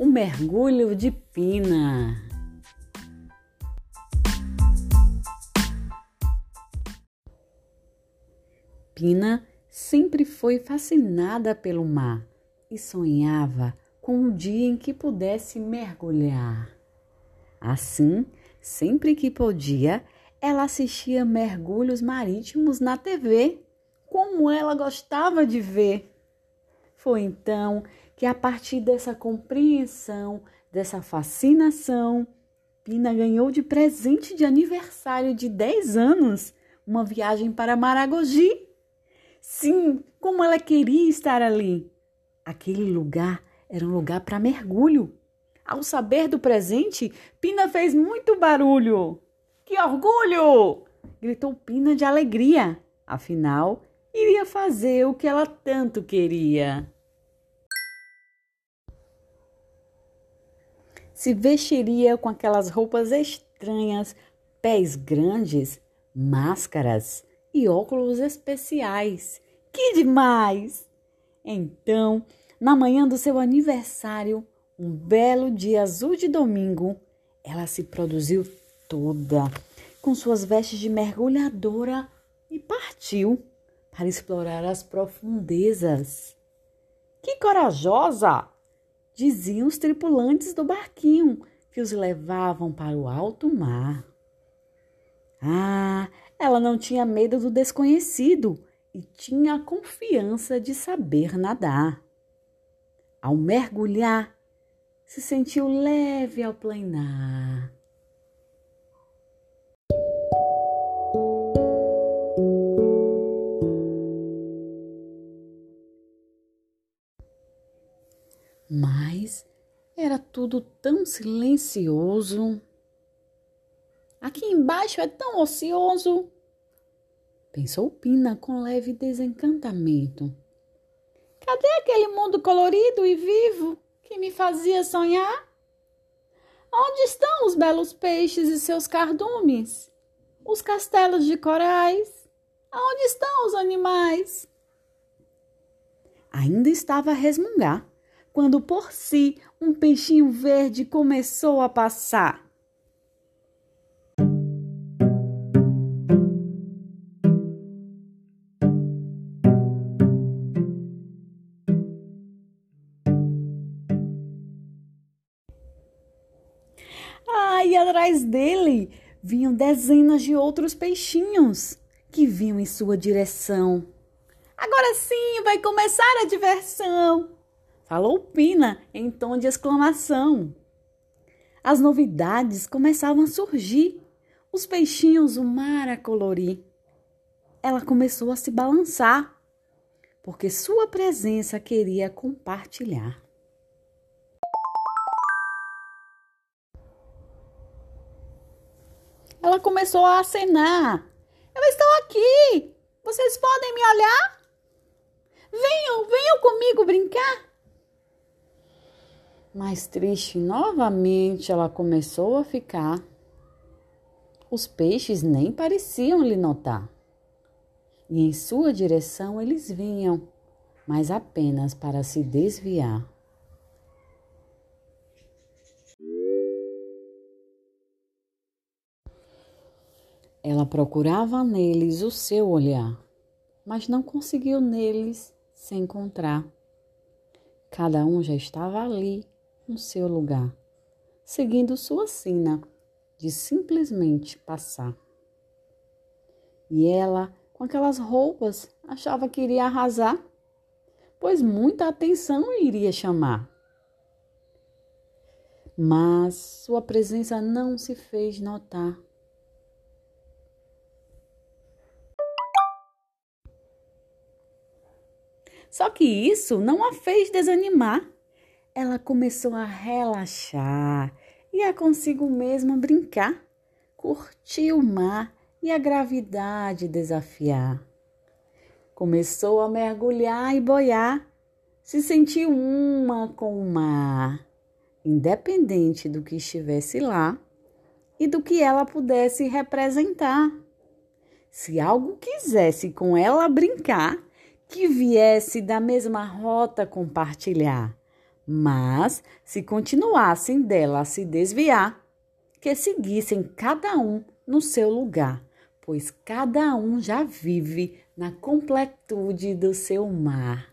o mergulho de Pina. Pina sempre foi fascinada pelo mar e sonhava com um dia em que pudesse mergulhar. Assim, sempre que podia, ela assistia mergulhos marítimos na TV, como ela gostava de ver. Foi então que, a partir dessa compreensão, dessa fascinação, Pina ganhou de presente de aniversário de 10 anos uma viagem para Maragogi. Sim, como ela queria estar ali. Aquele lugar era um lugar para mergulho. Ao saber do presente, Pina fez muito barulho. Que orgulho! gritou Pina de alegria. Afinal, iria fazer o que ela tanto queria. Se vestiria com aquelas roupas estranhas, pés grandes, máscaras e óculos especiais. Que demais! Então, na manhã do seu aniversário, um belo dia azul de domingo, ela se produziu toda com suas vestes de mergulhadora e partiu para explorar as profundezas. Que corajosa! Diziam os tripulantes do barquinho que os levavam para o alto mar. Ah, ela não tinha medo do desconhecido e tinha a confiança de saber nadar. Ao mergulhar, se sentiu leve ao planar. Mas era tudo tão silencioso. Aqui embaixo é tão ocioso, pensou Pina com leve desencantamento. Cadê aquele mundo colorido e vivo que me fazia sonhar? Onde estão os belos peixes e seus cardumes? Os castelos de corais? Aonde estão os animais? Ainda estava a resmungar quando por si um peixinho verde começou a passar. Ah, e atrás dele vinham dezenas de outros peixinhos que vinham em sua direção. Agora sim vai começar a diversão! Falou Pina em tom de exclamação. As novidades começavam a surgir, os peixinhos, o mar a colorir. Ela começou a se balançar, porque sua presença queria compartilhar. Ela começou a acenar. Eu estou aqui! Vocês podem me olhar? Venham, venham comigo brincar! Mais triste novamente ela começou a ficar. Os peixes nem pareciam lhe notar. E em sua direção eles vinham, mas apenas para se desviar. Ela procurava neles o seu olhar, mas não conseguiu neles se encontrar. Cada um já estava ali, no seu lugar, seguindo sua sina de simplesmente passar. E ela, com aquelas roupas, achava que iria arrasar, pois muita atenção iria chamar. Mas sua presença não se fez notar. Só que isso não a fez desanimar ela começou a relaxar e a consigo mesma brincar, curtir o mar e a gravidade desafiar. Começou a mergulhar e boiar, se sentiu uma com o mar, independente do que estivesse lá e do que ela pudesse representar. Se algo quisesse com ela brincar, que viesse da mesma rota compartilhar Mas, se continuassem dela a se desviar, que seguissem cada um no seu lugar, pois cada um já vive na completude do seu mar.